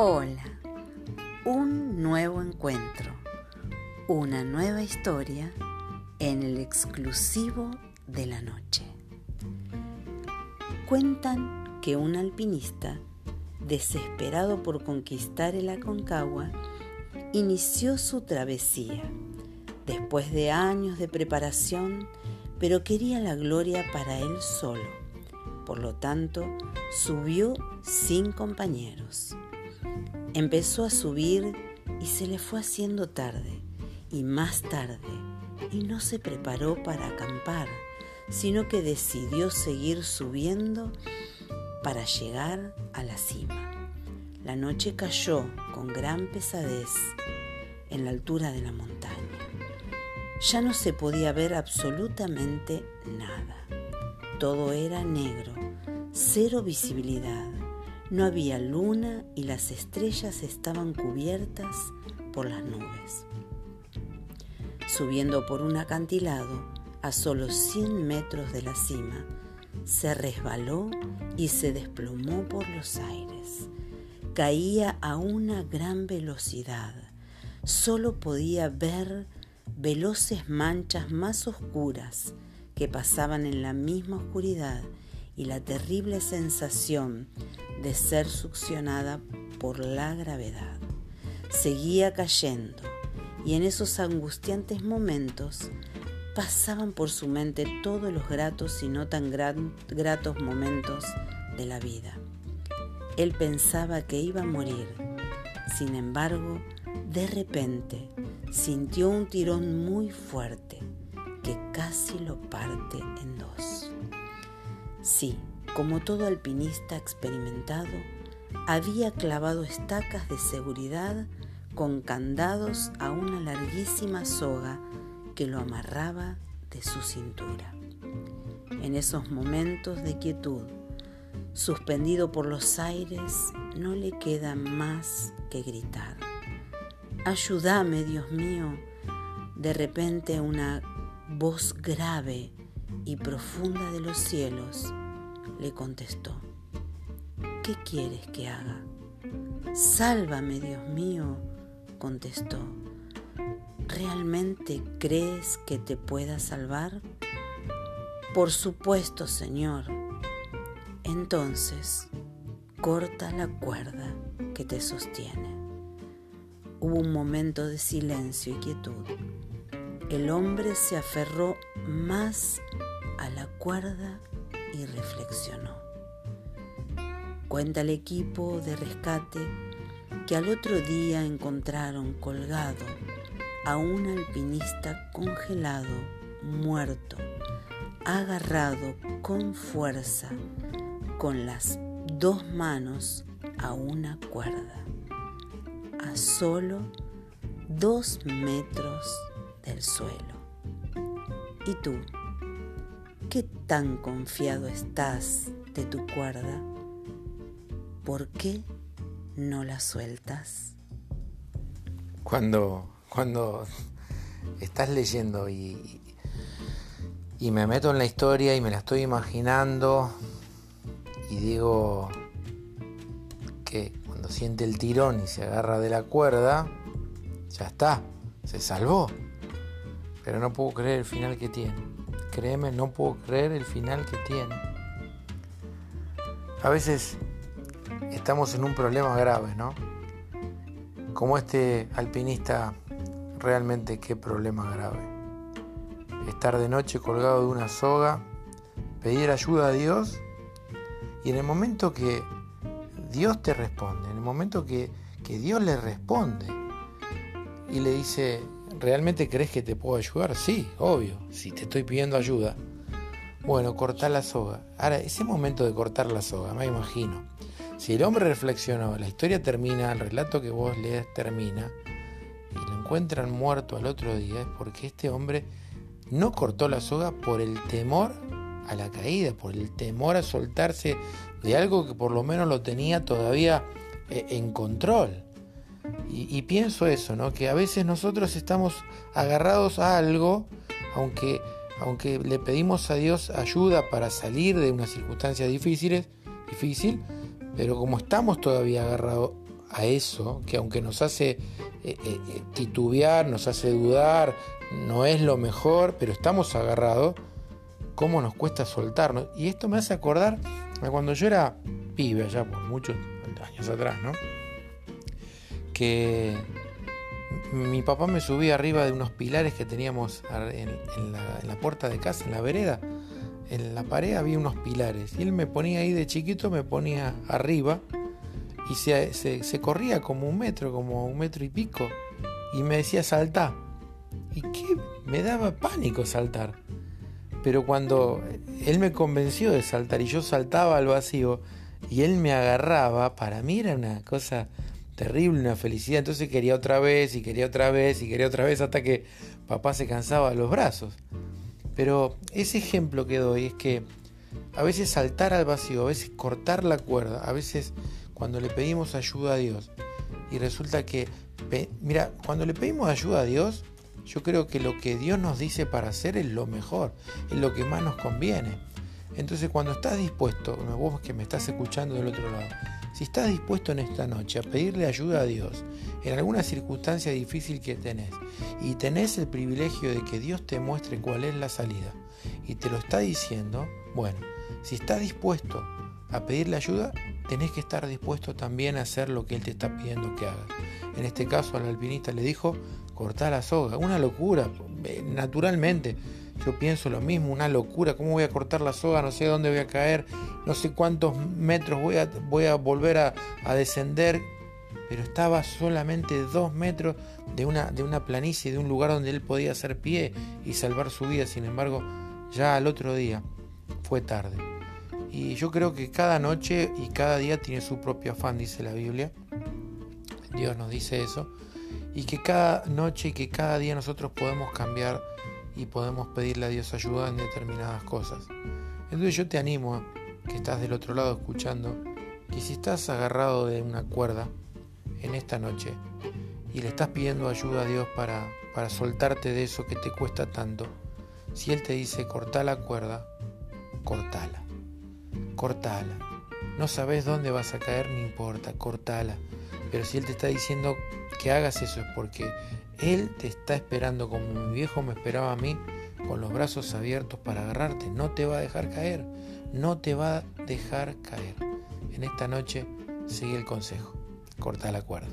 Hola, un nuevo encuentro, una nueva historia en el exclusivo de la noche. Cuentan que un alpinista, desesperado por conquistar el Aconcagua, inició su travesía después de años de preparación, pero quería la gloria para él solo. Por lo tanto, subió sin compañeros. Empezó a subir y se le fue haciendo tarde y más tarde y no se preparó para acampar, sino que decidió seguir subiendo para llegar a la cima. La noche cayó con gran pesadez en la altura de la montaña. Ya no se podía ver absolutamente nada. Todo era negro, cero visibilidad. No había luna y las estrellas estaban cubiertas por las nubes. Subiendo por un acantilado a solo 100 metros de la cima, se resbaló y se desplomó por los aires. Caía a una gran velocidad. Solo podía ver veloces manchas más oscuras que pasaban en la misma oscuridad y la terrible sensación de ser succionada por la gravedad. Seguía cayendo y en esos angustiantes momentos pasaban por su mente todos los gratos y no tan gratos momentos de la vida. Él pensaba que iba a morir, sin embargo, de repente sintió un tirón muy fuerte que casi lo parte en dos. Sí, como todo alpinista experimentado, había clavado estacas de seguridad con candados a una larguísima soga que lo amarraba de su cintura. En esos momentos de quietud, suspendido por los aires, no le queda más que gritar. Ayúdame, Dios mío. De repente una voz grave y profunda de los cielos le contestó. ¿Qué quieres que haga? Sálvame, Dios mío, contestó. ¿Realmente crees que te pueda salvar? Por supuesto, Señor. Entonces, corta la cuerda que te sostiene. Hubo un momento de silencio y quietud. El hombre se aferró más a la cuerda y reflexionó. Cuenta el equipo de rescate que al otro día encontraron colgado a un alpinista congelado, muerto, agarrado con fuerza, con las dos manos a una cuerda a solo dos metros del suelo. ¿Y tú? ¿Qué tan confiado estás de tu cuerda? ¿Por qué no la sueltas? Cuando, cuando estás leyendo y, y me meto en la historia y me la estoy imaginando y digo que siente el tirón y se agarra de la cuerda, ya está, se salvó. Pero no puedo creer el final que tiene. Créeme, no puedo creer el final que tiene. A veces estamos en un problema grave, ¿no? Como este alpinista, realmente qué problema grave. Estar de noche colgado de una soga, pedir ayuda a Dios y en el momento que Dios te responde, en el momento que, Dios le responde y le dice, ¿realmente crees que te puedo ayudar? Sí, obvio, si te estoy pidiendo ayuda. Bueno, cortar la soga. Ahora, ese momento de cortar la soga, me imagino. Si el hombre reflexionó, la historia termina, el relato que vos lees termina, y lo encuentran muerto al otro día, es porque este hombre no cortó la soga por el temor a la caída, por el temor a soltarse de algo que por lo menos lo tenía todavía eh, en control. Y, pienso eso, ¿no? Que a veces nosotros estamos agarrados a algo, aunque, aunque le pedimos a Dios ayuda para salir de una circunstancia difícil, difícil, pero como estamos todavía agarrados a eso, que aunque nos hace eh, eh, titubear, nos hace dudar, no es lo mejor, pero estamos agarrados, cómo nos cuesta soltarnos. Y esto me hace acordar a cuando yo era pibe, allá por muchos años atrás, ¿no? Que mi papá me subía arriba de unos pilares que teníamos en, la, puerta de casa, en la vereda. En la pared había unos pilares. Y él me ponía ahí de chiquito, me ponía arriba. Y se, se corría como un metro, como un metro y pico. Y me decía saltar. Y qué me daba pánico saltar. Pero cuando él me convenció de saltar y yo saltaba al vacío y él me agarraba, para mí era una cosa terrible, una felicidad. Entonces quería otra vez y quería otra vez y quería otra vez hasta que papá se cansaba de los brazos. Pero ese ejemplo que doy es que a veces saltar al vacío, a veces cortar la cuerda, a veces cuando le pedimos ayuda a Dios y resulta que, mira, cuando le pedimos ayuda a Dios, yo creo que lo que Dios nos dice para hacer es lo mejor, es lo que más nos conviene. Entonces cuando estás dispuesto, vos que me estás escuchando del otro lado, si estás dispuesto en esta noche a pedirle ayuda a Dios en alguna circunstancia difícil que tenés y tenés el privilegio de que Dios te muestre cuál es la salida y te lo está diciendo, bueno, si estás dispuesto a pedirle ayuda, tenés que estar dispuesto también a hacer lo que Él te está pidiendo que hagas. En este caso al alpinista le dijo, cortar la soga, una locura, eh, naturalmente. Yo pienso lo mismo, una locura, ¿cómo voy a cortar la soga? No sé dónde voy a caer, no sé cuántos metros voy a, volver a, descender, pero estaba solamente dos metros de una, de una planicie, de un lugar donde él podía hacer pie y salvar su vida, sin embargo, ya al otro día fue tarde. Y yo creo que cada noche y cada día tiene su propio afán, dice la Biblia. Dios nos dice eso. Y que cada noche y que cada día nosotros podemos cambiar y podemos pedirle a Dios ayuda en determinadas cosas. Entonces yo te animo, que estás del otro lado escuchando, que si estás agarrado de una cuerda en esta noche y le estás pidiendo ayuda a Dios para, para soltarte de eso que te cuesta tanto, si Él te dice corta la cuerda, cortala cortala. No sabes dónde vas a caer, no importa, cortala. Pero si Él te está diciendo que hagas eso es porque Él te está esperando como mi viejo me esperaba a mí, con los brazos abiertos para agarrarte. No te va a dejar caer, no te va a dejar caer. En esta noche sigue el consejo, corta la cuerda.